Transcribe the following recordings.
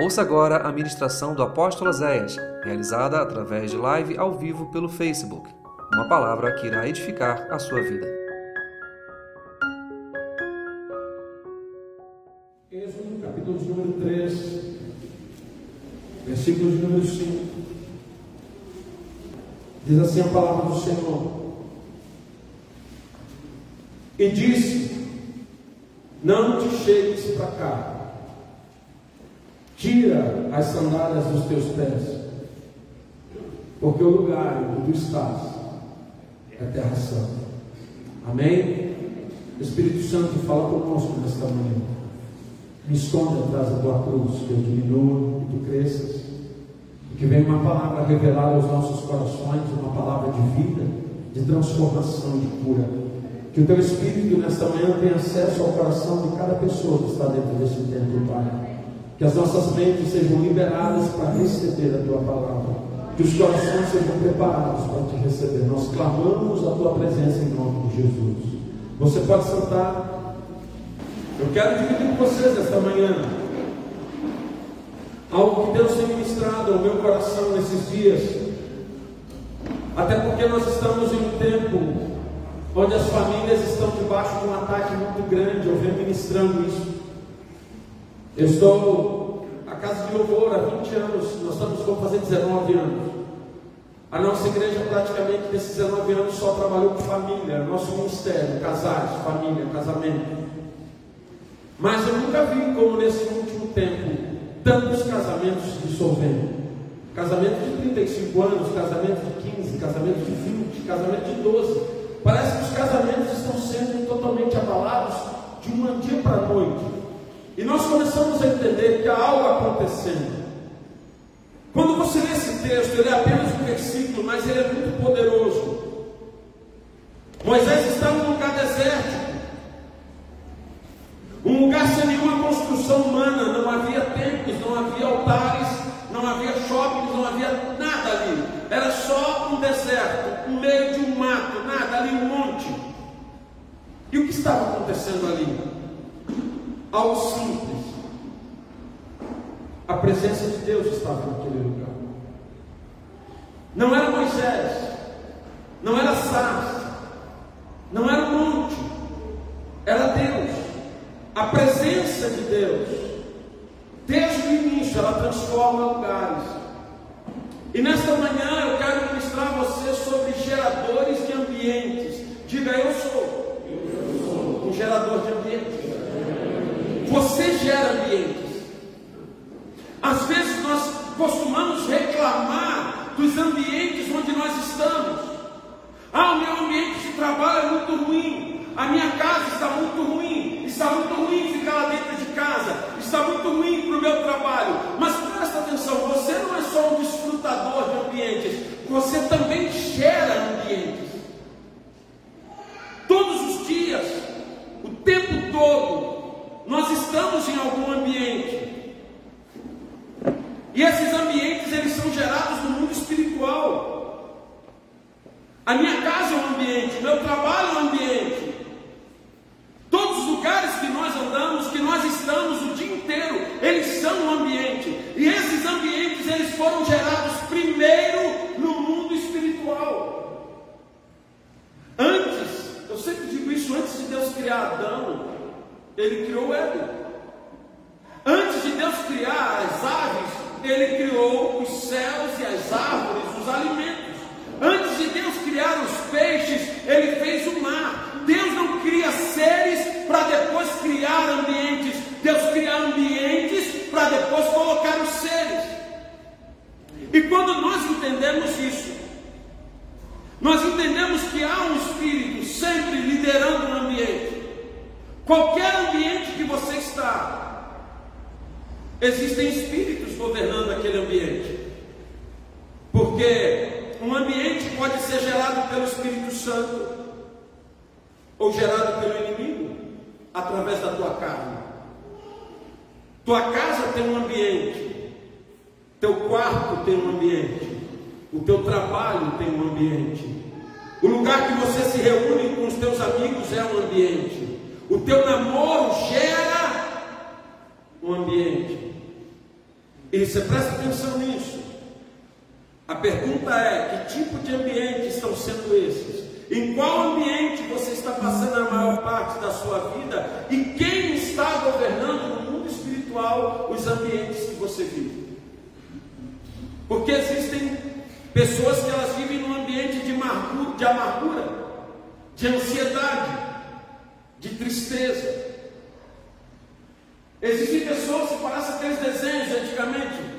Ouça agora a ministração do apóstolo Zéias, realizada através de live ao vivo pelo Facebook. Uma palavra que irá edificar a sua vida. Êxodo, capítulo número 3, versículo número 5. Diz assim a palavra do Senhor. E disse: Não te chegues para cá Tira as sandálias dos teus pés, porque o lugar onde tu estás é terra santa. Amém? Espírito Santo, fala conosco nesta manhã. Me esconde atrás da tua cruz, que eu diminua e tu cresças. E que venha uma palavra revelada aos nossos corações, uma palavra de vida, de transformação, de cura. Que o teu Espírito nesta manhã tenha acesso ao coração de cada pessoa que está dentro desse templo, Pai que as nossas mentes sejam liberadas para receber a tua palavra. Que os corações sejam preparados para te receber. Nós clamamos a tua presença em nome de Jesus. Você pode sentar. Eu quero dividir com vocês esta manhã algo que Deus tem ministrado ao meu coração nesses dias. Até porque nós estamos em um tempo onde as famílias estão debaixo de um ataque muito grande. Eu venho ministrando isso. Eu estou a casa de louvor há 20 anos, nós estamos vamos fazer 19 anos. A nossa igreja praticamente nesses 19 anos só trabalhou com família, nosso ministério, casais, família, casamento. Mas eu nunca vi como nesse último tempo tantos casamentos se dissolvendo. Casamento de 35 anos, casamento de 15, casamento de 20, casamento de 12. Parece que os casamentos estão sendo totalmente abalados de um dia para a noite. E nós começamos a entender que há algo acontecendo. Quando você lê esse texto, ele é apenas um versículo, mas ele é muito poderoso. Moisés estava num lugar desértico, um lugar sem nenhuma construção humana, não havia templos, não havia altares, não havia shoppings, não havia nada ali. Era só um deserto, no meio de um mato, nada, ali um monte. E o que estava acontecendo ali? Ao simples. A presença de Deus estava naquele lugar. Não era Moisés, não era Sás, não era o monte, era Deus. A presença de Deus, desde o início, ela transforma lugares. E nesta manhã eu quero ministrar E quando nós entendemos isso, nós entendemos que há um espírito sempre liderando o ambiente. Qualquer ambiente que você está, existem espíritos governando aquele ambiente. Porque um ambiente pode ser gerado pelo Espírito Santo ou gerado pelo inimigo através da tua carne. Tua casa tem um ambiente, teu quarto tem um ambiente, o teu trabalho tem um ambiente, o lugar que você se reúne com os teus amigos é um ambiente. O teu namoro gera um ambiente. E você presta atenção nisso. A pergunta é: que tipo de ambiente estão sendo esses? Em qual ambiente você está passando a maior parte da sua vida? E quem está governando no mundo espiritual os ambientes que você vive? Porque existem pessoas que elas vivem num ambiente de de, amargura, de ansiedade, de tristeza. Existem pessoas que parecem aqueles desenhos antigamente.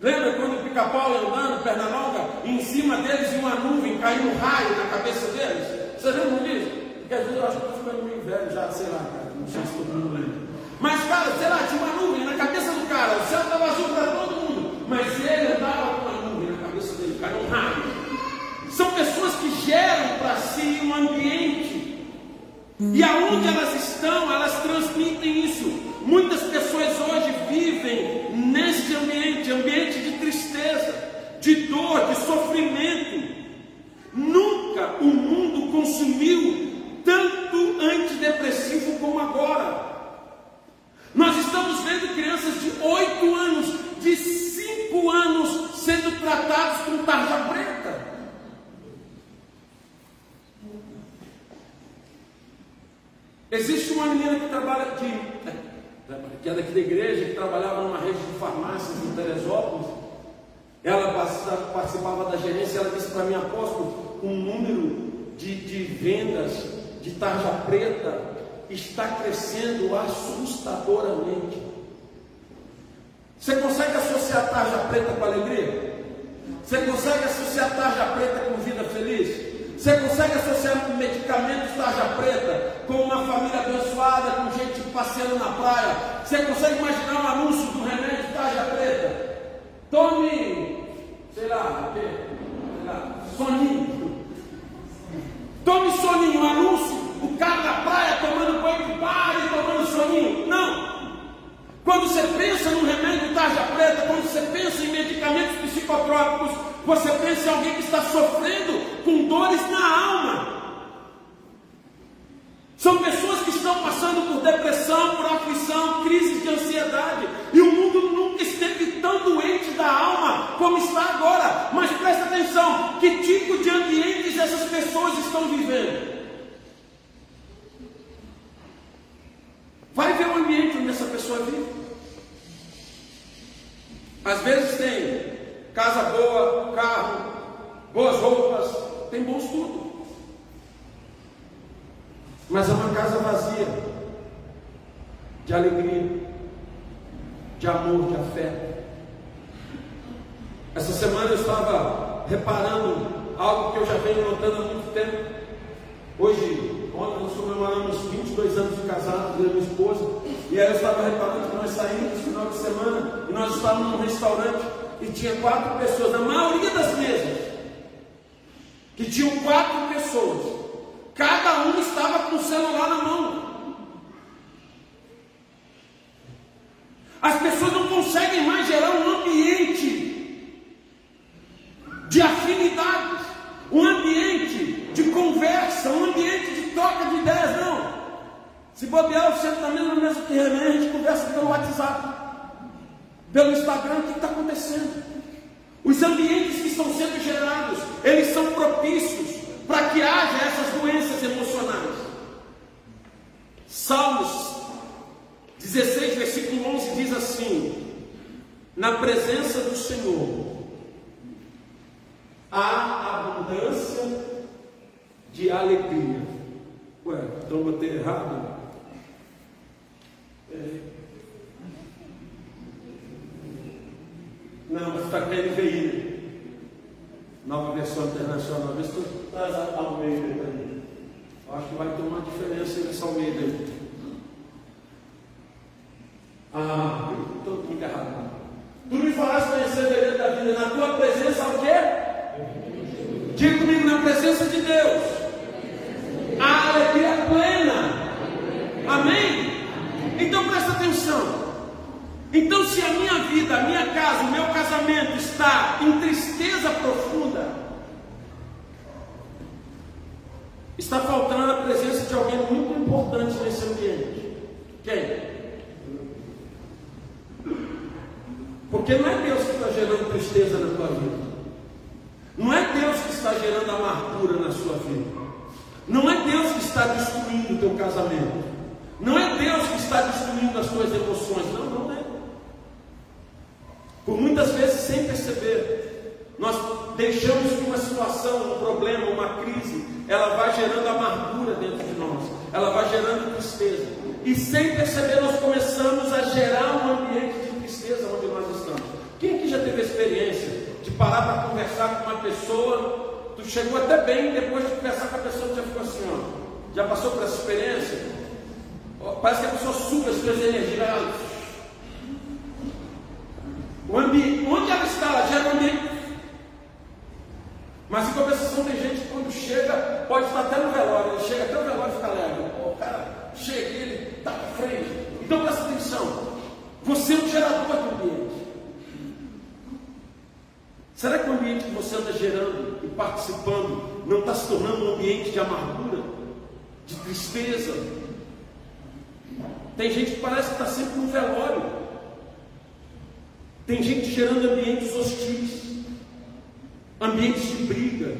Lembra quando o pica-pau andando, perna longa, em cima deles uma nuvem caiu um raio na cabeça deles? Vocês lembram disso? Porque às vezes eu acho que estou ficando meio velho já, sei lá, cara, não sei se todo mundo lembra. Mas, cara, sei lá, tinha uma nuvem na cabeça do cara, o céu estava azul para todo mundo, mas ele andava com uma nuvem na cabeça dele, caiu um raio. São pessoas que geram para si um ambiente e aonde elas estão, elas trabalhava numa rede de farmácias em Teresópolis. Ela participava da gerência, ela disse para mim, apóstolo, o número de, de vendas de tarja preta está crescendo assustadoramente. Você consegue associar tarja preta com alegria? Você consegue associar tarja preta com vida feliz? Você consegue associar medicamentos tarja preta com uma família abençoada, com gente passeando na praia? Você consegue imaginar um anúncio do remédio tarja preta? Tome, sei lá, o quê? Sei lá, soninho. Tome soninho, um anúncio, o cara na praia tomando banho de bar e tomando soninho. Não. Quando você pensa no remédio tarja preta, quando você pensa em medicamentos psicotrópicos, você pensa em alguém que está sofrendo com dores na alma. São pessoas que estão passando por depressão, por aflição, crises de ansiedade. E o mundo nunca esteve tão doente da alma como está agora. Mas presta atenção: que tipo de ambientes essas pessoas estão vivendo? Vai ver o ambiente onde essa pessoa vive. Às vezes tem casa boa, carro, boas roupas, tem bons tudo. Mas é uma casa vazia de alegria, de amor, de afeto. Essa semana eu estava reparando algo que eu já venho notando há muito tempo. Hoje, ontem nós comemoramos 22 anos de casado, eu e minha esposa, e aí eu estava reparando que nós saímos no final de semana e nós estávamos num restaurante e tinha quatro pessoas, na maioria das mesas, que tinham quatro pessoas, cada um estava com o celular na mão. As pessoas não conseguem mais gerar um ambiente de afinidades, um ambiente de conversa, um ambiente de troca de ideias, não. Se bobear, você está mesmo na mesa que a gente conversa pelo WhatsApp pelo Instagram, o que está acontecendo? Os ambientes que estão sendo gerados, eles são propícios para que haja essas doenças emocionais. Salmos 16, versículo 11 diz assim: Na presença do Senhor há abundância de alegria. Ué, então botei errado? É. Não, mas está com NVI. Nova versão internacional. Vê se tu traz Almeida mim. Acho que vai ter uma diferença nessa Almeida aí. Ah, estou muito errado. Tu me farás conhecer beleza da vida. Na tua presença, o quê? Diga comigo, na presença de Deus. A alegria plena. Amém? Então presta atenção. Então, se a minha vida, a minha casa, o meu casamento está em tristeza profunda, está faltando a presença de alguém muito importante nesse ambiente. Quem? Porque não é Deus que está gerando tristeza na tua vida. Não é Deus está gerando amargura na sua vida. Não é Deus que está destruindo o teu casamento. Não é Deus que está destruindo as tuas emoções. Não, não é. Por muitas vezes, sem perceber, nós deixamos que uma situação, um problema, uma crise, ela vai gerando amargura dentro de nós, ela vai gerando tristeza. E sem perceber, nós começamos a gerar um ambiente de tristeza onde nós estamos. Quem aqui já teve experiência de parar para conversar com uma pessoa tu chegou até bem, depois de conversar com a pessoa, tu já ficou assim, ó. Já passou por essa experiência? Parece que a pessoa suga as suas energias. O ambiente, onde ela está, ela gera um ambiente. Mas em compensação tem gente que quando chega, pode estar até no velório, ele chega até no velório e fica leve. O cara chega aqui, ele está para frente. Então presta atenção. Você é um gerador de ambiente. Será que o ambiente que você anda gerando e participando não está se tornando um ambiente de amargura, de tristeza? Tem gente que parece que está sempre no velório. Tem gente gerando ambientes hostis, ambientes de briga.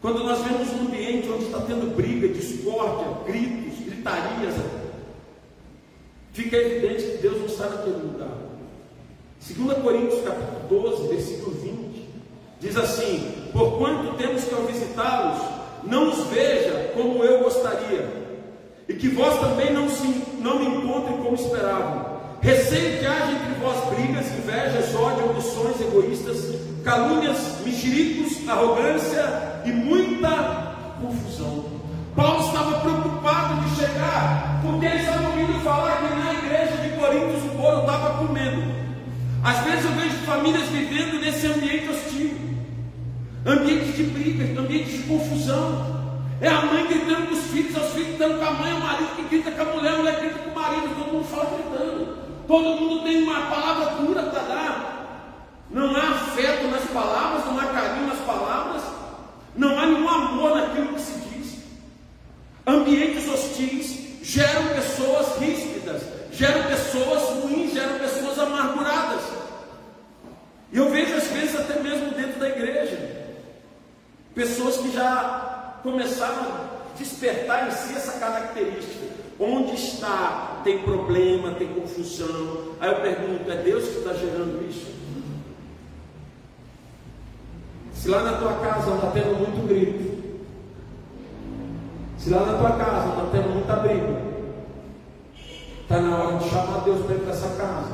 Quando nós vemos um ambiente onde está tendo briga, discórdia, gritos, gritarias, fica evidente que Deus não está naquele lugar. 2 Coríntios capítulo 12, versículo 20, diz assim: Porquanto temos que ao visitá-los, não os veja como eu gostaria, e que vós também não, se, não me encontrem como esperavam. Receio que haja entre vós brigas, invejas, ódio, ambições egoístas, calúnias, mexericos, arrogância e muita confusão. Paulo Às vezes eu vejo famílias vivendo nesse ambiente hostil, ambiente de briga, ambiente de confusão. É a mãe gritando com os filhos, os filhos gritando com a mãe, o marido que grita com a mulher, a mulher grita com o marido, todo mundo fala gritando. Todo mundo tem uma palavra dura para dar. Não há afeto nas palavras, não há carinho nas palavras, não há nenhum amor naquilo que se diz. Ambientes hostis geram pessoas ríspidas, geram pessoas ruins, geram pessoas amarguradas. Eu vejo às vezes até mesmo dentro da igreja, pessoas que já começaram a despertar em si essa característica. Onde está? Tem problema, tem confusão. Aí eu pergunto: é Deus que está gerando isso? Se lá na tua casa está tendo muito grito, se lá na tua casa está tendo muita briga, Está na hora de chamar Deus para ir para essa casa.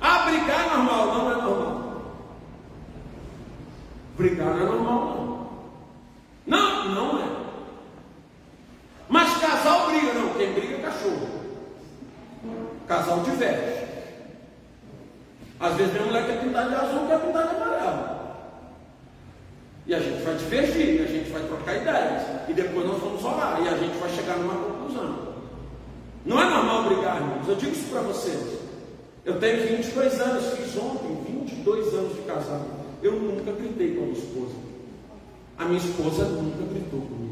Ah, brigar é normal. Não é normal. Brigar não é normal, não. Não, não é. Mas casal briga, não. Quem briga é cachorro. Casal diverge. Às vezes minha mulher quer pintar de azul, quer pintar de amarelo. E a gente vai divergir, a gente vai trocar ideias. E depois nós vamos orar. E a gente vai chegar numa conclusão. Não é normal brigar, irmãos. Eu digo isso para vocês. Eu tenho 22 anos, fiz ontem 22 anos de casado. Eu nunca gritei com a minha esposa. A minha esposa nunca gritou comigo.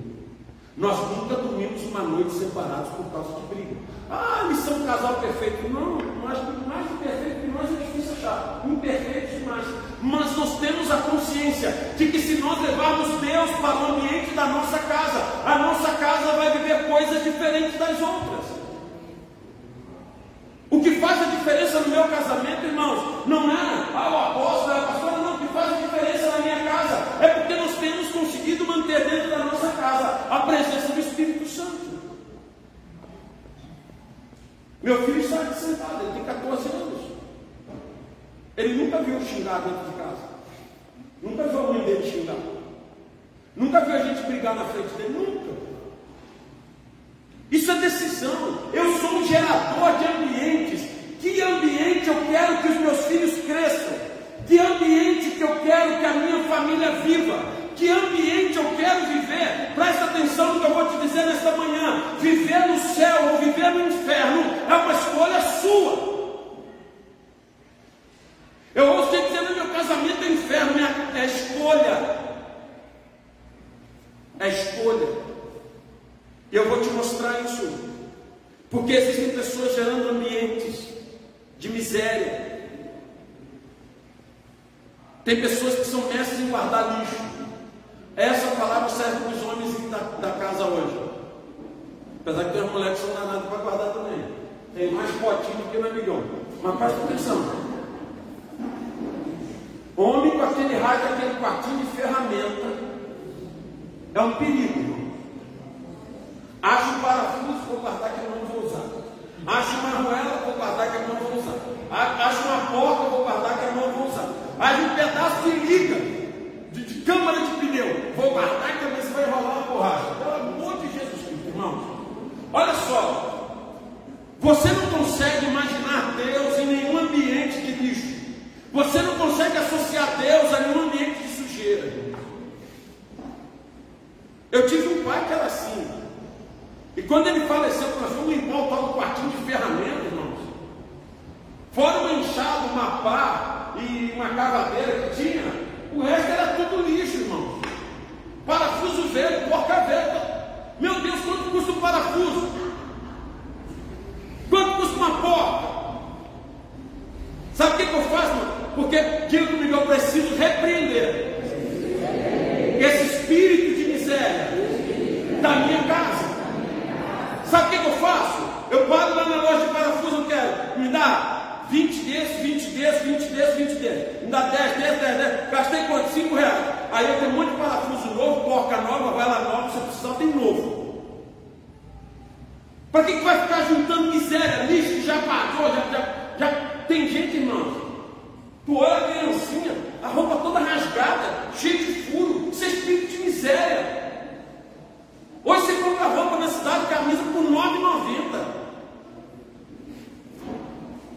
Nós nunca dormimos uma noite separados por causa de briga. Ah, eles são um casal perfeito. Não, mais, mais imperfeito que nós é difícil achar. Imperfeitos demais. Mas nós temos a consciência de que se nós levarmos Deus para o ambiente da nossa casa, a nossa casa vai viver coisas diferentes das outras. O que faz a diferença no meu casamento, irmãos, não é ah, o apóstolo, é a pastora, não. O que faz a diferença na minha casa é porque nós temos conseguido manter dentro da nossa casa a presença do Espírito Santo. Meu filho está sentado, ele tem 14 anos. Ele nunca viu xingar dentro de casa. Nunca viu a mãe dele xingar. Nunca viu a gente brigar na frente dele. Nunca. Isso é decisão. Eu sou um gerador de ambientes. Ambiente eu quero que os meus filhos cresçam? Que ambiente que eu quero que a minha família viva? Que ambiente eu quero viver? Presta atenção no que eu vou te dizer nesta manhã. Viver no céu ou viver no inferno é uma escolha sua. Eu ouço dizer no meu casamento é inferno, é escolha. É escolha. E eu vou te mostrar isso. Porque existem pessoas gerando ambientes de miséria. Tem pessoas que são mestres em guardar lixo. Essa palavra serve para os homens da, da casa hoje. Apesar que tem as mulheres que são danadas para guardar também. Tem mais potinho do que no amigão. Mas presta atenção. Homem com aquele raio, aquele quartinho de ferramenta. É um perigo. Acho um parafuso, vou guardar que eu não vou usar. Acho uma arruela, vou guardar que eu não vou usar. Acho uma porta, vou guardar que eu não vou usar. Acho um pedaço de liga, de, de câmara de pneu, vou guardar que também você vai rolar uma borracha. Pelo amor de Jesus Cristo, irmãos. Olha só. Você não consegue imaginar Deus em nenhum ambiente de lixo. Você não consegue associar Deus a nenhum ambiente de sujeira. Eu tive um pai que era assim. E quando ele faleceu, nós fomos limpar o tal do quartinho de ferramentas, irmãos. Fora uma enxada, uma pá e uma cavadeira que tinha, o resto era tudo lixo, irmãos. Parafuso velho, porca velha. Meu Deus, quanto custa um parafuso? Quanto custa uma porta? Sabe o que, que eu faço, irmão? Porque aquilo comigo eu preciso repreender esse espírito de miséria da minha casa. Sabe o que, que, eu faço? Eu paro lá na loja de parafuso, eu quero, me dá 20 desses, 20 desses, 20 desses, 20 desses. Me dá 10 desses, 10 desses. Gastei quanto? 5 reais. Aí eu tenho um monte de parafuso novo, porca nova, lá nova, se precisar tem novo. Para que, que vai ficar juntando miséria, lixo já pagou, já, já, já tem gente, irmão. Tu olha a criancinha, a roupa toda rasgada, cheia de furo, isso é espírito de miséria. Hoje você compra roupa na cidade, camisa por R$ 9,90.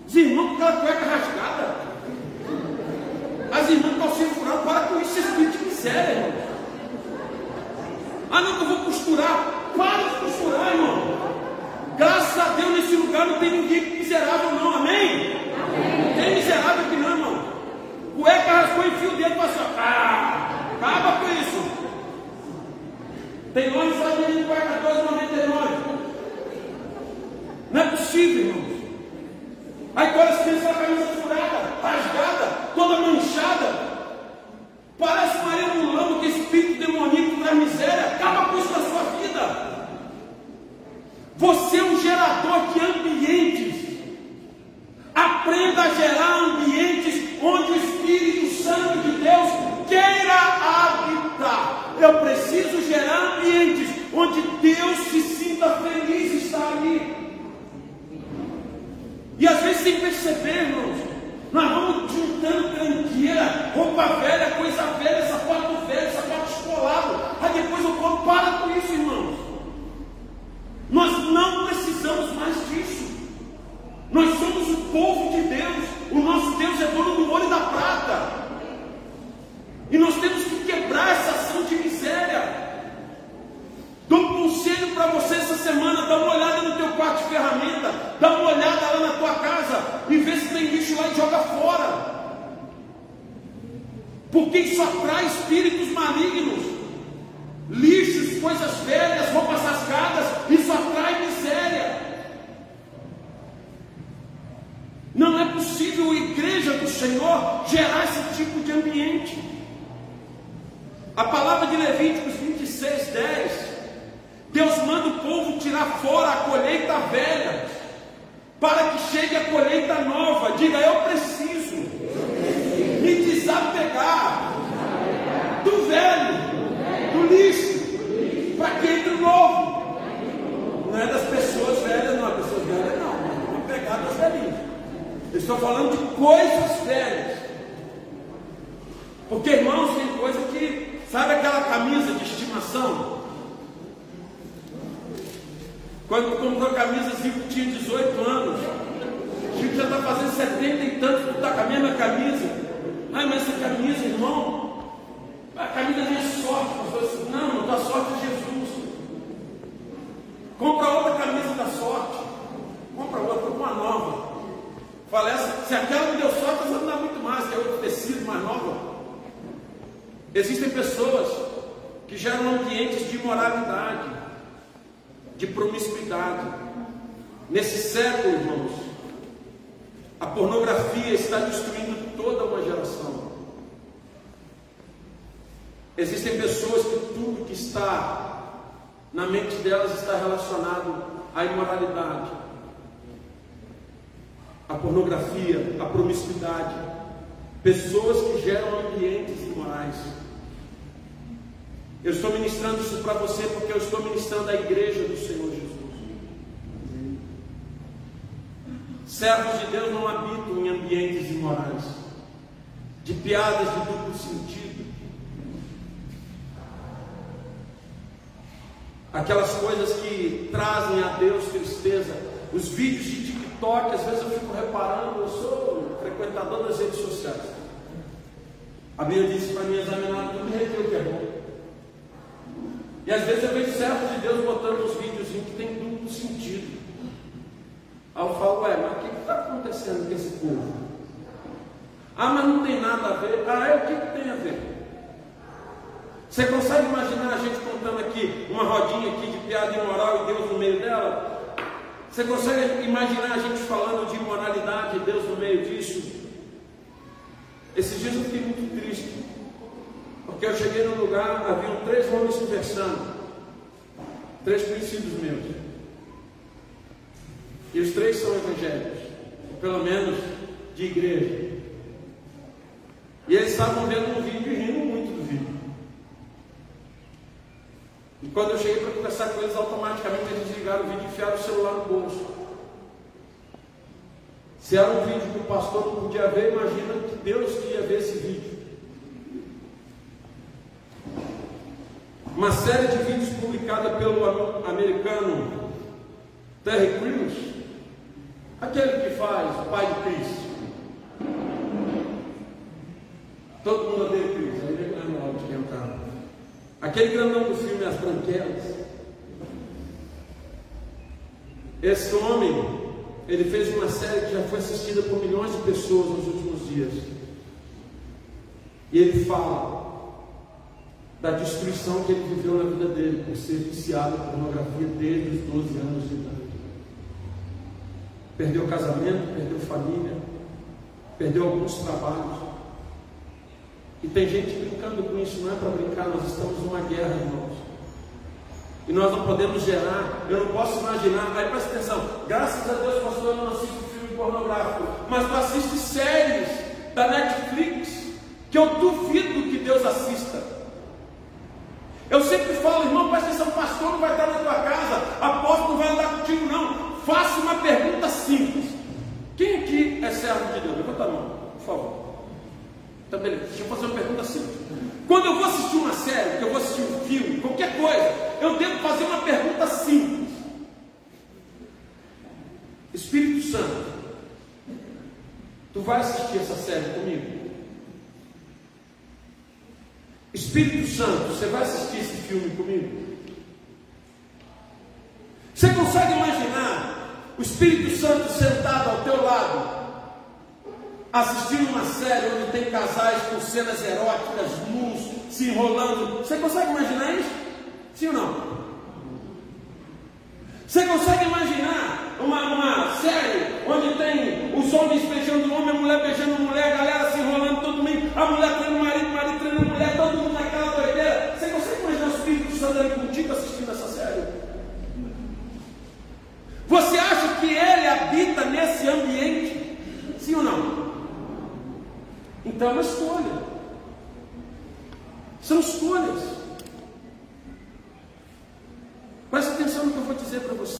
Os irmãos com aquela cueca rasgada. As irmãs com calcinha furada, para com isso, espírito de miséria, irmão. Ah, não, que eu vou costurar. Para de costurar, irmão. Graças a Deus, nesse lugar não tem ninguém miserável, não. Amém? Amém. Não tem miserável aqui, não, irmão. Cueca rasgou e fio o dedo para ah, acaba com isso. Tem loja só de menino paga 14,99. Não é possível, irmãos. Aí quando as crianças com a camisa furada, rasgada, toda manchada. Parece Maria Mulano que espírito demoníaco da miséria acaba com isso na sua vida. Você é um gerador de ambientes. Aprenda a gerar Eu preciso gerar ambientes onde Deus se sinta feliz estar ali. E às vezes sem perceber, irmãos, nós vamos juntando tranqueira, roupa velha, coisa velha, sapato velho, sapato escolado. Aí depois eu falo, para com isso, irmãos. Nós não precisamos mais disso. Nós somos o povo de Deus. O nosso Deus é dono do ouro e da prata. E nós temos que quebrar essa ação de miséria. Dou um conselho para você essa semana: dá uma olhada no teu quarto de ferramenta, dá uma olhada lá na tua casa e vê se tem lixo lá e joga fora. Porque isso atrai espíritos malignos, lixos, coisas velhas, roupas rasgadas, isso atrai miséria. Não é possível, igreja do Senhor, gerar esse tipo de ambiente. A palavra de Levíticos 26, 10. Deus manda o povo tirar fora a colheita velha, para que chegue a colheita nova. Diga, eu preciso me desapegar do velho, do lixo, para que entre o novo. Não é das pessoas velhas, não, as pessoas velhas não, vamos pegar das velhinhas. Eu estou falando de coisas velhas. Porque, irmãos, tem coisa que Sabe aquela camisa de estimação? Quando comprou camisa, Zico tinha 18 anos. Zico já está fazendo 70 e tantos, tu está com a mesma camisa. Ai, mas essa camisa, irmão, a camisa não é sorte. Assim, não, não dá sorte é Jesus. Compra outra camisa da sorte. Compra outra, uma nova. Fala, essa, se aquela não deu sorte, essa não dá muito mais, que é outro tecido mais nova. Existem pessoas que geram ambientes de imoralidade, de promiscuidade. Nesse século, irmãos, a pornografia está destruindo toda uma geração. Existem pessoas que tudo que está na mente delas está relacionado à imoralidade, à pornografia, à promiscuidade. Pessoas que geram ambientes imorais. Eu estou ministrando isso para você porque eu estou ministrando a igreja do Senhor Jesus. Servos de Deus não habitam em ambientes imorais, de piadas de duplo sentido, aquelas coisas que trazem a Deus tristeza, os vídeos de TikTok, às vezes eu fico reparando, eu sou frequentador das redes sociais. A Bíblia disse para mim examinar tudo e o que é bom. E às vezes eu vejo servos de Deus botando uns vídeos que tem duplo sentido. Aí eu falo, ué, mas o que está acontecendo com esse povo? Ah, mas não tem nada a ver. Ah, é o que, que tem a ver? Você consegue imaginar a gente contando aqui uma rodinha aqui de piada imoral e Deus no meio dela? Você consegue imaginar a gente falando de imoralidade e Deus no meio disso? Esses dias eu fiquei muito triste, porque eu cheguei num lugar, haviam três homens conversando, três conhecidos meus. E os três são evangélicos, pelo menos de igreja. E eles estavam vendo um vídeo e rindo muito do vídeo. E quando eu cheguei para conversar com eles, automaticamente eles desligaram o vídeo e enfiaram o celular no bolso. Se era um vídeo que o pastor não podia ver, imagina que Deus ia ver esse vídeo. Uma série de vídeos publicada pelo americano Terry Crews Aquele que faz o pai de Cristo. Todo mundo odeia Cristo, ele lembra logo de quem tá. Aquele grandão do filme As Branquelas. Esse homem, ele fez uma série que já foi assistida por milhões de pessoas nos últimos dias. E ele fala da destruição que ele viveu na vida dele por ser viciado em pornografia desde os 12 anos de idade. Perdeu casamento, perdeu família, perdeu alguns trabalhos. E tem gente brincando com isso, não é para brincar, nós estamos numa guerra, irmãos. E nós não podemos gerar, eu não posso imaginar, aí presta atenção, graças a Deus, pastor, eu não assisto filme pornográfico, mas tu assiste séries da Netflix, que eu duvido que Deus assista. Eu sempre falo, irmão, presta atenção, pastor não vai estar na tua casa, apóstolo não vai andar contigo, não. Faça uma pergunta simples. Quem aqui é servo de Deus? Levanta a mão, por favor. Então, beleza. Deixa eu fazer uma pergunta simples. Quando eu vou assistir uma série, que eu vou assistir um filme, qualquer coisa, eu devo fazer uma pergunta simples. Espírito Santo, tu vai assistir essa série comigo? Espírito Santo, você vai assistir esse filme comigo? Você consegue imaginar o Espírito Santo sentado ao teu lado, assistindo uma série onde tem casais com cenas eróticas, nus, se enrolando. Você consegue imaginar isso? Sim ou não? Você consegue imaginar uma, uma série onde tem os homens beijando o homem, a mulher beijando a mulher, a galera se enrolando todo mundo, a mulher treinando o marido, o marido treinando a mulher, todo mundo naquela doideira. Você consegue imaginar o Espírito Santo ali contigo assistindo essa série? Você acha que ele habita nesse ambiente? Sim ou não? Então é uma escolha. São escolhas. Preste atenção no que eu vou dizer para você.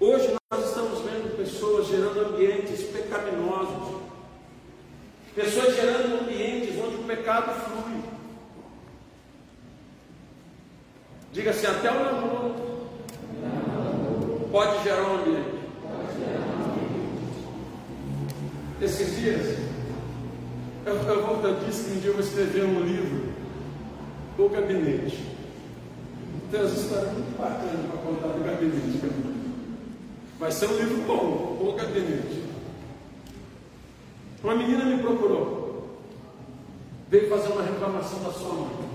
Hoje nós estamos vendo pessoas gerando ambientes pecaminosos, pessoas gerando ambientes onde o pecado flui. Diga assim, até o namoro pode gerar um ambiente. Esses dias, eu, eu, eu disse que um dia eu vou escrever um livro, O Gabinete. Tem umas histórias muito bacanas para contar do gabinete. Vai ser um livro bom, O Gabinete. Uma menina me procurou, veio fazer uma reclamação da sua mãe.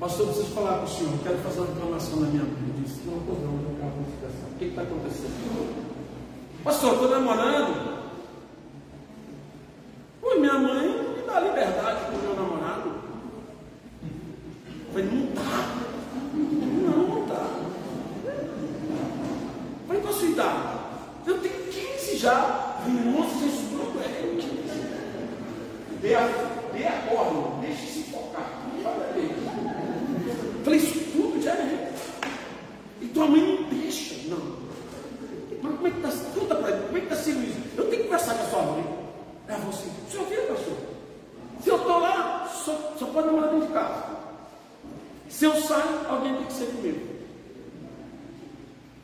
Pastor, preciso falar com o senhor, quero fazer uma reclamação na minha vida. Eu disse, não, não, meu carro notificação. O que está acontecendo? Pastor, estou namorando. Oi, minha mãe me dá liberdade com o meu namorado. Eu falei, não está. Não, não está. Falei, qual a sua idade? Eu tenho 15 já. Falei, nossa, Jesus, não é 15. Dê a, dê a corda, deixe se focar. Falei, isso tudo já é. E tua mãe não deixa. Não. Mas como é que está? Conta para como é que está sendo isso? Eu tenho que conversar com a sua mãe. É você. O senhor vê, pastor? Se eu estou lá, só, só pode namorar dentro de casa. Se eu saio, alguém tem que ser comigo.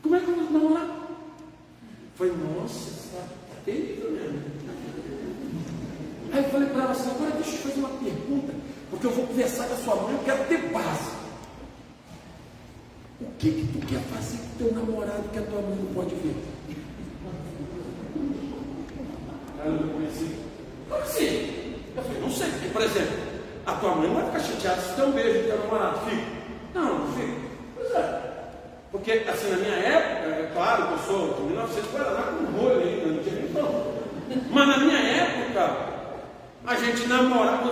Como é que eu vou namorar? Foi, nossa, está terrível mesmo. Aí eu falei para ela assim, agora deixa eu fazer uma pergunta, porque eu vou conversar com a sua mãe, eu quero ter base. O que que tu quer fazer com teu namorado que a tua mãe não pode ver? Ela não conhecia. Como assim? Eu falei, não sei, porque, por exemplo, a tua mãe não vai ficar chateada se der um beijo do teu namorado. Fica. Não, fica. Pois é. Porque, assim, na minha época, é claro que eu sou de 1940, lá com molho ainda, não tinha nem pão. Mas na minha época, a gente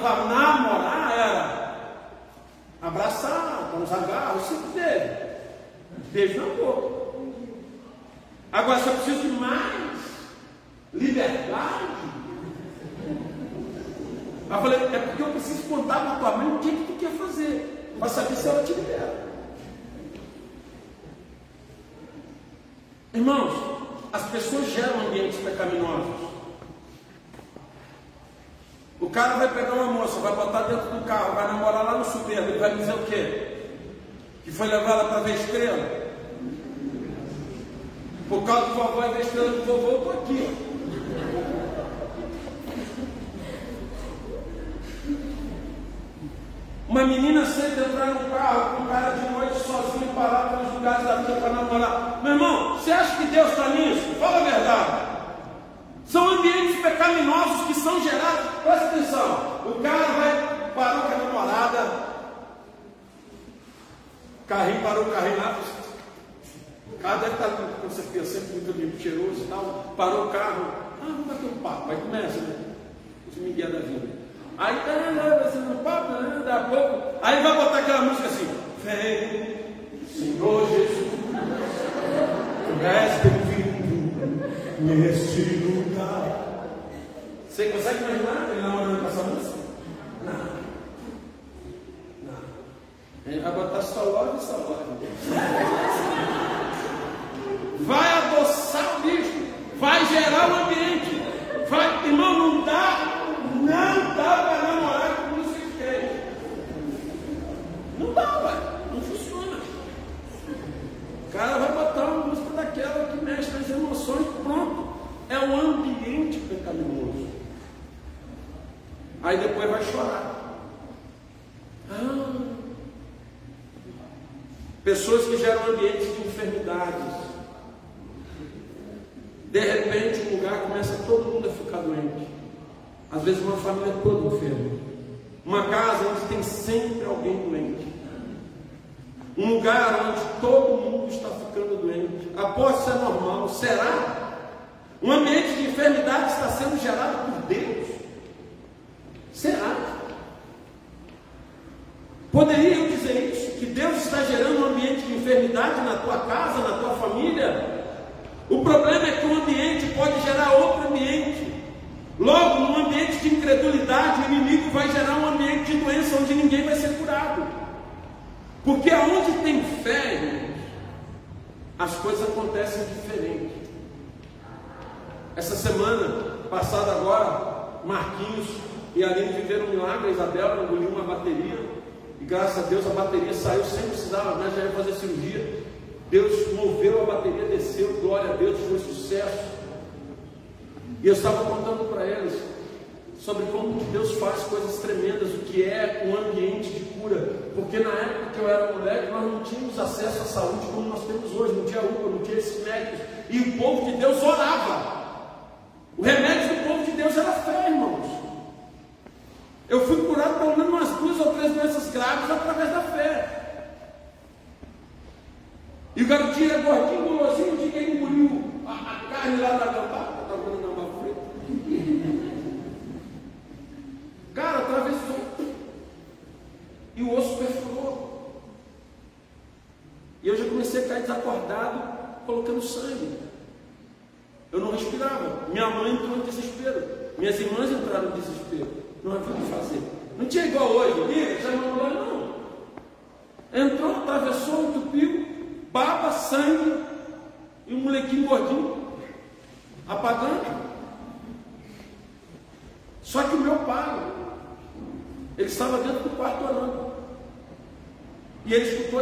falava namorar, era abraçar, dar uns agarros, sempre teve. Beijo na boca. Agora, se eu preciso de mais liberdade, eu falei, é porque eu preciso contar para tua mãe o que, que tu quer fazer, para saber se ela te libera. Irmãos, as pessoas geram ambientes pecaminosos. O cara vai pegar uma moça, vai botar dentro do carro, vai namorar lá no supermercado, ele vai dizer o quê? Que foi levar ela para ver estrela. Por causa do vovó e da estrela do vovô, eu estou aqui. Uma menina sempre entrar no carro com um cara de noite sozinho, parado nos lugares da vida para namorar. Meu irmão, você acha que Deus está nisso? Fala a verdade. São ambientes pecaminosos que são gerados. Presta atenção. O cara vai parar com a namorada. Carrinho parou o carrinho lá. O carro deve estar, com certeza, sempre muito limpo, cheiroso e tal. Parou o carro. Ah, vamos bater um papo. Aí começa, né? Os Miguel da vida. Aí tá no papo, né? Daqui a pouco. Aí vai botar aquela música assim. Vem, Senhor Jesus. Tu és bem-vindo neste lugar. Você consegue imaginar ele namorando com essa música? Não. Não. Ele vai botar só love e só love. Vai adoçar o bicho. Vai gerar um ambiente. Vai, irmão, não dá, não dá para namorar com de crente. Não dá, ué. Não funciona. O cara vai botar uma música daquela que mexe nas emoções, pronto. É um ambiente pecaminoso. Aí depois vai chorar. Ah, pessoas que geram ambientes de enfermidades. De repente, um lugar começa todo mundo a ficar doente. Às vezes, uma família toda enferma. Uma casa onde tem sempre alguém doente. Um lugar onde todo mundo está ficando doente. Após ser normal, será? Um ambiente de enfermidade está sendo gerado por Deus? Será? Poderia eu dizer isso? Que Deus está gerando um ambiente de enfermidade na tua casa, na tua família? O problema é que o ambiente pode gerar outro ambiente. Logo, num ambiente de incredulidade, o inimigo vai gerar um ambiente de doença onde ninguém vai ser curado. Porque aonde tem fé, as coisas acontecem diferente. Essa semana passada agora, Marquinhos e Aline viveram um milagre, a Isabela engoliu uma bateria, e graças a Deus a bateria saiu sem precisar, mas já ia fazer cirurgia. Deus moveu a bateria, desceu, glória a Deus, foi sucesso. E eu estava contando para eles sobre como Deus faz coisas tremendas, o que é um ambiente de cura. Porque na época que eu era moleque, nós não tínhamos acesso à saúde como nós temos hoje, não tinha UPA, não tinha esses médicos. E o povo de Deus orava. O remédio do povo de Deus era fé, irmãos. Eu fui curado pelo menos umas duas ou três doenças graves através da fé. E o garotinho era gordinho, gulosinho, de quem engoliu a, a carne lá da gambá, estava comendo gambá frita. Cara, atravessou. E o osso perfurou. E eu já comecei a cair desacordado, colocando sangue. Eu não respirava. Minha mãe entrou em desespero. Minhas irmãs entraram em desespero. Não havia o que fazer. Não tinha igual hoje, liga, chama o não. Entrou, atravessou, entupiu, baba, sangue, e um molequinho gordinho, apagando. Só que o meu pai, ele estava dentro do quarto orando. E ele escutou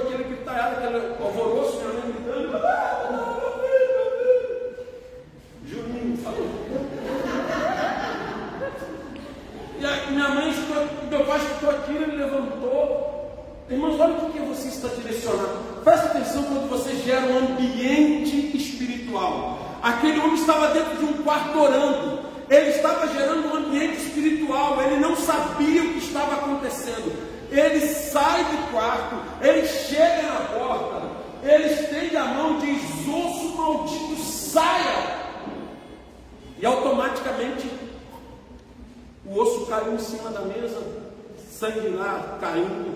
caindo,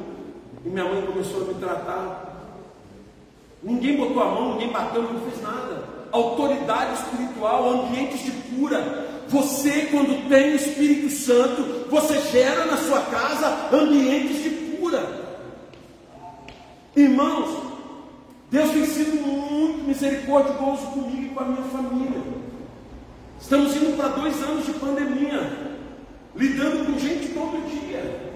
e minha mãe começou a me tratar. Ninguém botou a mão, ninguém bateu, não fez nada. Autoridade espiritual, ambientes de cura. Você, quando tem o Espírito Santo, você gera na sua casa ambientes de cura. Irmãos, Deus tem sido muito misericordioso comigo e com a minha família. Estamos indo para dois anos de pandemia, lidando com gente todo dia.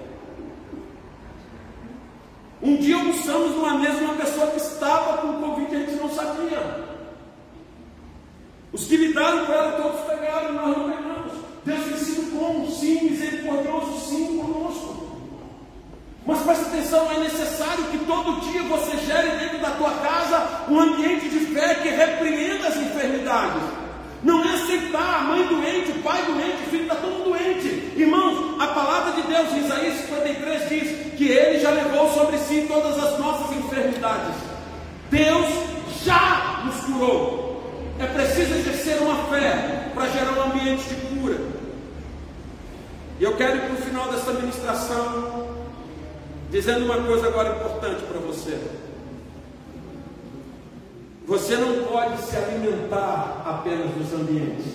Um dia almoçamos numa mesa uma pessoa que estava com Covid e a gente não sabia. Os que lidaram com ela todos pegaram, nós não pegamos. Deus tem sido bom, sim, misericordioso, sim, conosco. Mas presta atenção, é necessário que todo dia você gere dentro da tua casa um ambiente de fé que repreenda as enfermidades. Não é aceitar a mãe doente, o pai doente, o filho está todo doente. Irmãos, a palavra de Deus em Isaías 53 diz que ele já levou sobre si todas as nossas enfermidades. Deus já nos curou. É preciso exercer uma fé para gerar um ambiente de cura. E eu quero ir para o final dessa ministração dizendo uma coisa agora importante para você. Você não pode se alimentar apenas dos ambientes.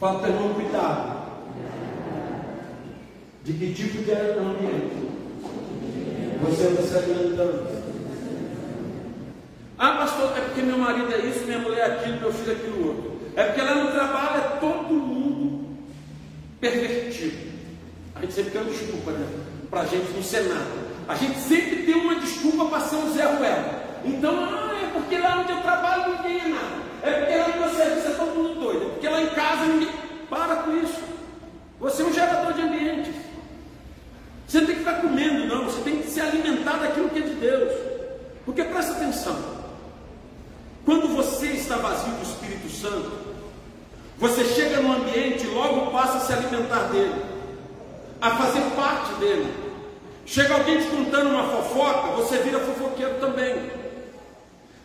Fala irmão, cuidado. De que tipo de ambiente você está se alimentando? Ah, pastor, é porque meu marido é isso, minha mulher é aquilo, meu filho é aquilo outro. É porque lá no trabalho é todo mundo pervertido. A gente sempre tem uma desculpa né? para a gente no Senado. A gente sempre tem uma desculpa para ser um Zé Ruela. Então, ah, é porque lá onde eu trabalho ninguém é nada. É porque lá no meu serviço é todo mundo doido. É porque lá em casa ninguém. Para com isso. Você é um gerador de ambientes. Você não tem que ficar comendo, não. Você tem que se alimentar daquilo que é de Deus. Porque presta atenção. Quando você está vazio do Espírito Santo, você chega num ambiente e logo passa a se alimentar dele, a fazer parte dele. Chega alguém te contando uma fofoca, você vira fofoqueiro também.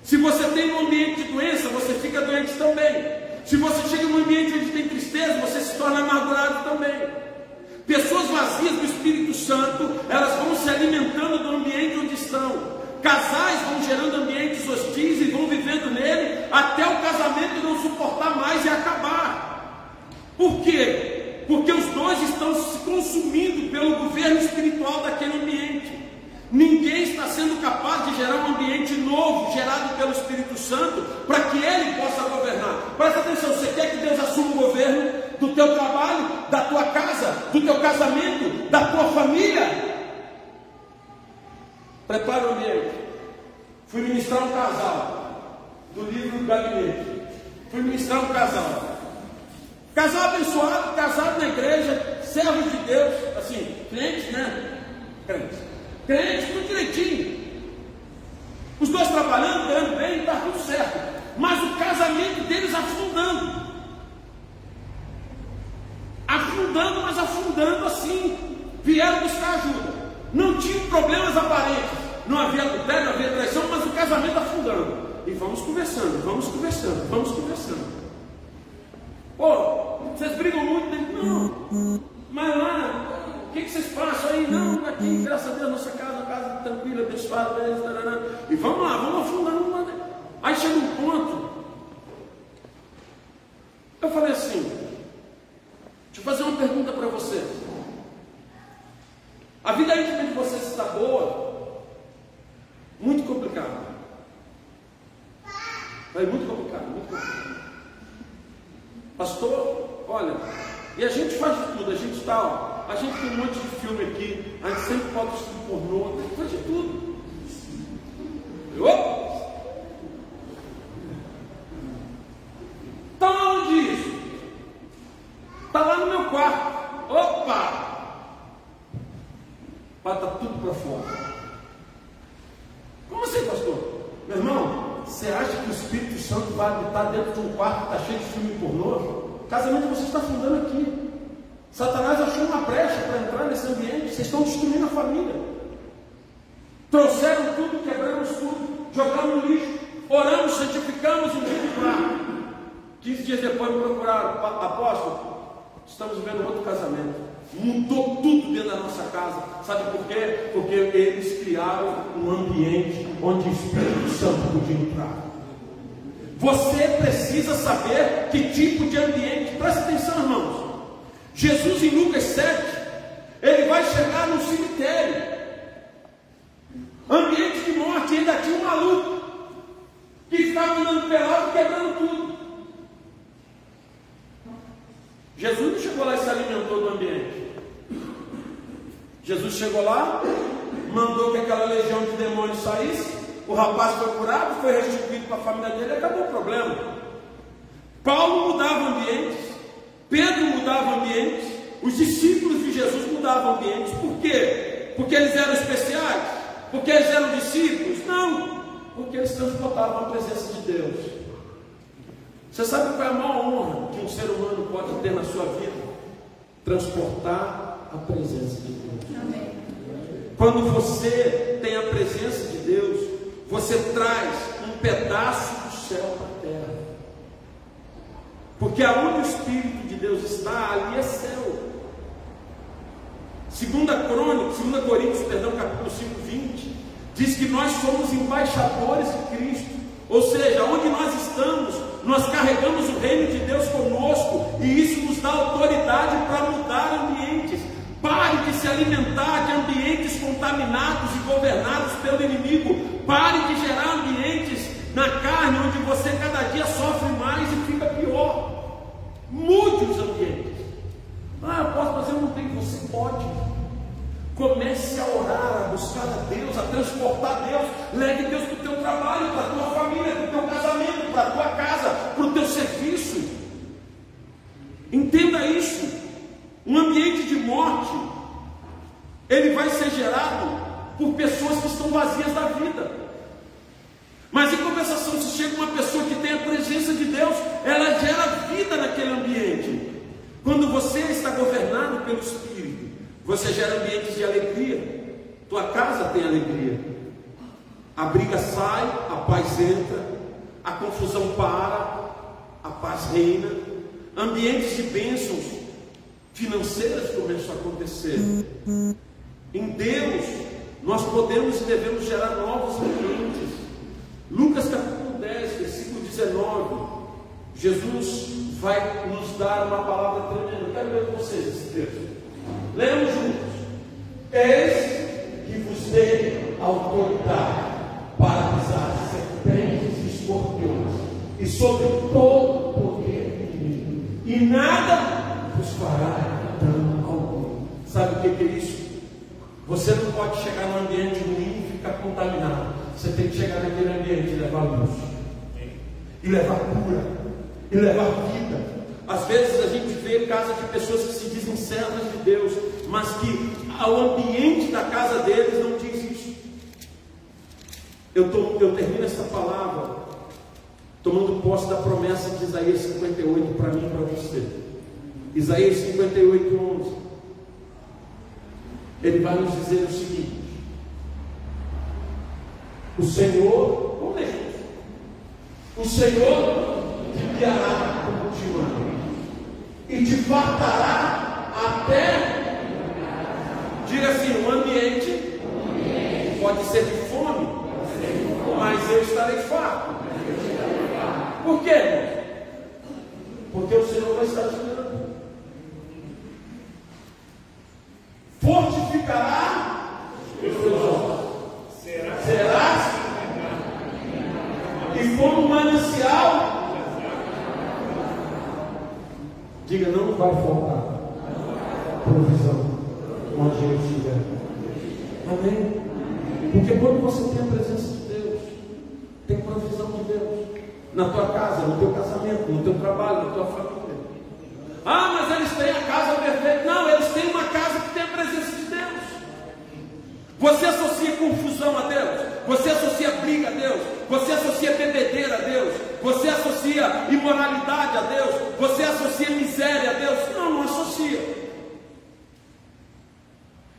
Se você tem um ambiente de doença, você fica doente também. Se você chega num ambiente onde tem tristeza, você se torna amargurado também. Pessoas vazias do Espírito Santo, elas vão se alimentando do ambiente onde estão. Casais vão gerando ambientes hostis e vão vivendo nele até o casamento não suportar mais e acabar. Por quê? Porque os dois estão se consumindo pelo governo espiritual daquele ambiente. Ninguém está sendo capaz de gerar um ambiente novo, gerado pelo Espírito Santo, para que ele possa governar. Presta atenção, você quer que Deus assuma o governo do teu trabalho, da tua casa, do teu casamento, da tua família? Prepara o ambiente. Fui ministrar um casal, do livro do gabinete. Fui ministrar um casal. Casal abençoado, casado na igreja, servos de Deus, assim, crentes, né? Crentes. Crentes, tudo direitinho. Os dois trabalhando, ganhando bem, está tudo certo. Mas o casamento deles afundando. Afundando, mas afundando assim. Vieram buscar ajuda. Não tinham problemas aparentes. Não havia adultério, não havia traição, mas o casamento afundando. E vamos conversando, vamos conversando, vamos conversando. Pô, vocês brigam muito? Né? Não. Mas lá, o que, que vocês passam aí? Não, aqui, graças a Deus, nossa casa, casa tranquila, abençoada. E vamos lá, vamos afundando. Aí chega um ponto. Eu falei assim: deixa eu fazer uma pergunta para você. A vida íntima de vocês está boa? Muito complicado. Vai muito complicado, muito complicado. Pastor, olha, e a gente faz de tudo, a gente está, a gente tem um monte de filme aqui, a gente sempre bota estudo pornô, a gente faz de tudo. Opa! Está onde isso? Está lá no meu quarto. Opa! Bata tudo para fora. Como assim, pastor? Meu irmão, você acha que o Espírito Santo vai habitar dentro de um quarto que está cheio de filme pornô? O casamento você está fundando aqui. Satanás achou uma brecha para entrar nesse ambiente. Vocês estão destruindo a família. Trouxeram tudo, quebramos tudo, jogamos no lixo, oramos, santificamos o dia de 15 dias depois me procuraram, apóstolo, estamos vendo outro casamento. Mudou tudo dentro da nossa casa. Sabe por quê? Porque eles criaram um ambiente onde o Espírito Santo podia entrar. Você precisa saber que tipo de ambiente. Presta atenção, irmãos. Jesus em Lucas 7, ele vai chegar no cemitério. Ambiente de morte, ainda tinha um maluco que estava andando pelado, quebrando tudo. Jesus não chegou lá e se alimentou do ambiente. Jesus chegou lá, mandou que aquela legião de demônios saísse, o rapaz foi curado, foi restituído para a família dele e acabou o problema. Paulo mudava ambientes, Pedro mudava ambientes, os discípulos de Jesus mudavam ambientes. Por quê? Porque eles eram especiais? Porque eles eram discípulos? Não, porque eles transportavam a presença de Deus. Você sabe qual é a maior honra que um ser humano pode ter na sua vida? Transportar a presença de Deus. Amém. Quando você tem a presença de Deus, você traz um pedaço do céu para a terra. Porque aonde o Espírito de Deus está, ali é céu. Segunda Crônica, segunda Coríntios, perdão, capítulo 5, 20, diz que nós somos embaixadores de Cristo. Ou seja, onde nós estamos, nós carregamos o reino de Deus conosco, e isso nos dá autoridade para mudar ambientes. Pare de se alimentar de ambientes contaminados e governados pelo inimigo. Pare de gerar ambientes na carne onde você cada dia sofre mais e fica pior. Mude os ambientes. Ah, eu posso, mas eu não tenho. Você pode. Comece a orar, a buscar a Deus, a transportar Deus. Leve Deus para o teu trabalho, para a tua família, para o teu casamento, para a tua casa, para o teu serviço. Entenda isso. Um ambiente de morte, ele vai ser gerado por pessoas que estão vazias da vida. Mas em compensação, se chega uma pessoa que tem a presença de Deus, ela gera. Quando você está governado pelo Espírito, você gera ambientes de alegria. Tua casa tem alegria. A briga sai, a paz entra, a confusão para, a paz reina. Ambientes de bênçãos financeiras começam a acontecer. Em Deus, nós podemos e devemos gerar novos ambientes. Lucas capítulo 10, versículo 19. Jesus vai nos dar uma palavra tremenda. Eu quero ver com vocês esse texto. Lemos juntos. Eis que vos dei autoridade para pisar serpentes e escorpiões e sobre todo o poder inimigo. E nada vos fará dano algum. Sabe o que é isso? Você não pode chegar num ambiente ruim e ficar contaminado. Você tem que chegar naquele ambiente e levar luz, e levar cura, e levar vida. Às vezes a gente vê casa de pessoas que se dizem servas de Deus, mas que o ambiente da casa deles não diz isso. Eu, tô, eu termino essa palavra tomando posse da promessa de Isaías 58 para mim e para você. Isaías 58, 11. Ele vai nos dizer o seguinte: O Senhor, vamos ler. O Senhor guiará continuamente e te fartará até. Diga assim: o ambiente pode ser de fome, mas eu estarei farto. Por quê? Porque o Senhor vai estar esperando. Fortificará os teus olhos. Serás? E como manancial. Diga, não vai faltar provisão onde eu estiver. Amém? Porque quando você tem a presença de Deus, tem provisão de Deus na tua casa, no teu casamento, no teu trabalho, na tua família. Ah, mas eles têm Você associa confusão a Deus, você associa briga a Deus, você associa bebedeira a Deus, você associa imoralidade a Deus, você associa miséria a Deus. Não, não associa.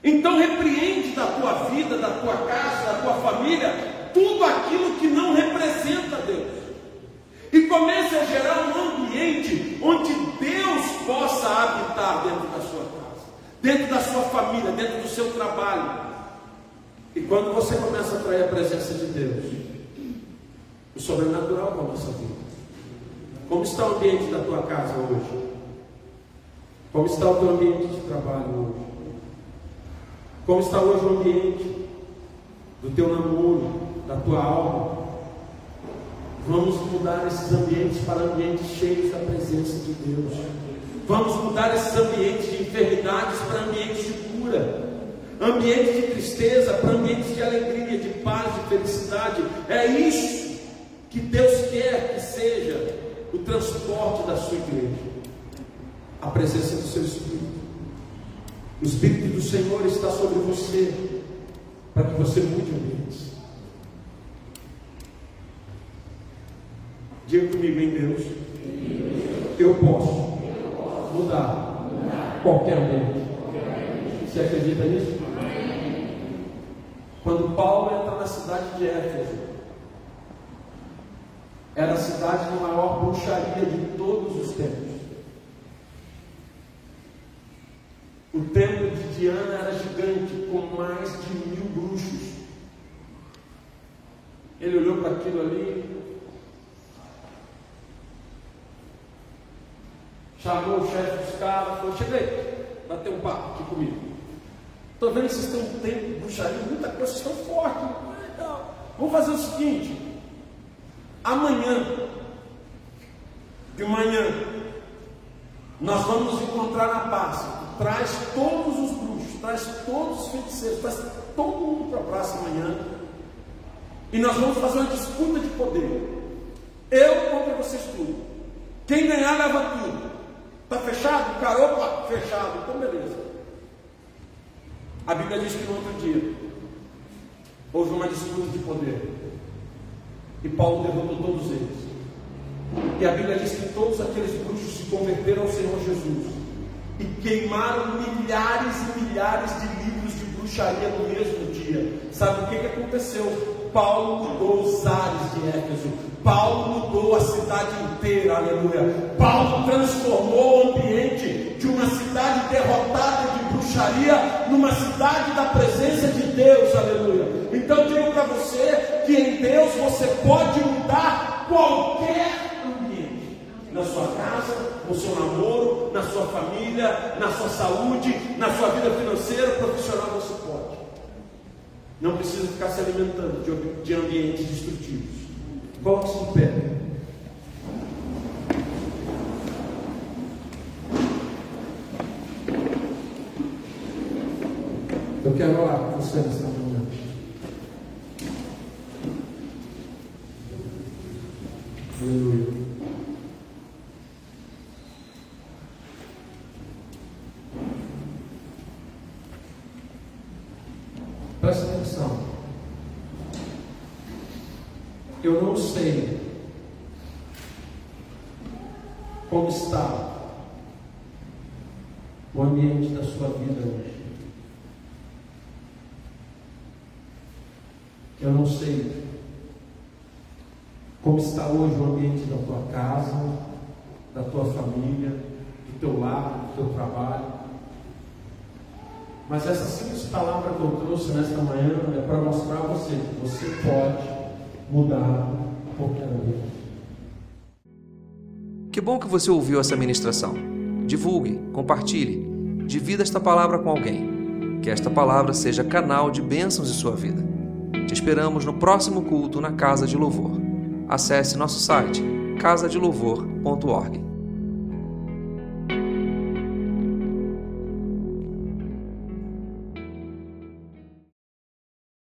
Então repreende da tua vida, da tua casa, da tua família, tudo aquilo que não representa Deus e comece a gerar um ambiente onde Deus possa habitar dentro da sua casa, dentro da sua família, dentro do seu trabalho. Quando você começa a atrair a presença de Deus, o sobrenatural começa a vir. Como está o ambiente da tua casa hoje? Como está o teu ambiente de trabalho hoje? Como está hoje o ambiente do teu namoro, da tua alma? Vamos mudar esses ambientes para ambientes cheios da presença de Deus. Vamos mudar esses ambientes de enfermidades para ambientes de cura. Ambientes de tristeza para ambientes de alegria, de paz, de felicidade. É isso que Deus quer que seja o transporte da sua igreja. A presença do seu Espírito. O Espírito do Senhor está sobre você para que você mude ambientes. Diga comigo em Deus. Eu posso mudar qualquer ambiente. Você acredita nisso? Quando Paulo entra na cidade de Éfeso, era a cidade de maior bruxaria de todos os tempos. O templo de Diana era gigante, com mais de mil bruxos. Ele olhou para aquilo ali, chamou o chefe dos caras, falou, chega aí, bater um papo aqui comigo. Estou vendo que vocês têm um tempo bruxaria, muita coisa, vocês estão fortes. Vamos fazer o seguinte, amanhã, de manhã, nós vamos nos encontrar na praça. Traz todos os bruxos, traz todos os feiticeiros, traz todo mundo para a praça amanhã. E nós vamos fazer uma disputa de poder. Eu contra vocês tudo. Quem ganhar leva tudo. Está fechado? Cara, opa, fechado. Então beleza. A Bíblia diz que no outro dia houve uma disputa de poder. E Paulo derrotou todos eles. E a Bíblia diz que todos aqueles bruxos se converteram ao Senhor Jesus. E queimaram milhares e milhares de livros de bruxaria no mesmo dia. Sabe o que, que aconteceu? Paulo mudou os ares de Éfeso. Paulo mudou a cidade inteira, aleluia. Paulo transformou o ambiente de uma cidade derrotada de bruxaria numa cidade da presença de Deus, aleluia. Então digo para você que em Deus você pode mudar qualquer ambiente. Na sua casa, no seu namoro, na sua família, na sua saúde, na sua vida financeira, profissional, você pode. Não precisa ficar se alimentando de, ambientes destrutivos. Coloque-se em pé. Eu quero orar com você nessa manhã. Aleluia. Presta atenção. Eu não sei como está o ambiente da sua vida hoje. Eu não sei como está hoje o ambiente da tua casa, da tua família, do teu lar, do teu trabalho. Mas essa simples palavra que eu trouxe nesta manhã é para mostrar a você que você pode mudar qualquer um. Que bom que você ouviu essa ministração. Divulgue, compartilhe, divida esta palavra com alguém. Que esta palavra seja canal de bênçãos em sua vida. Te esperamos no próximo culto na Casa de Louvor. Acesse nosso site casadelouvor.org.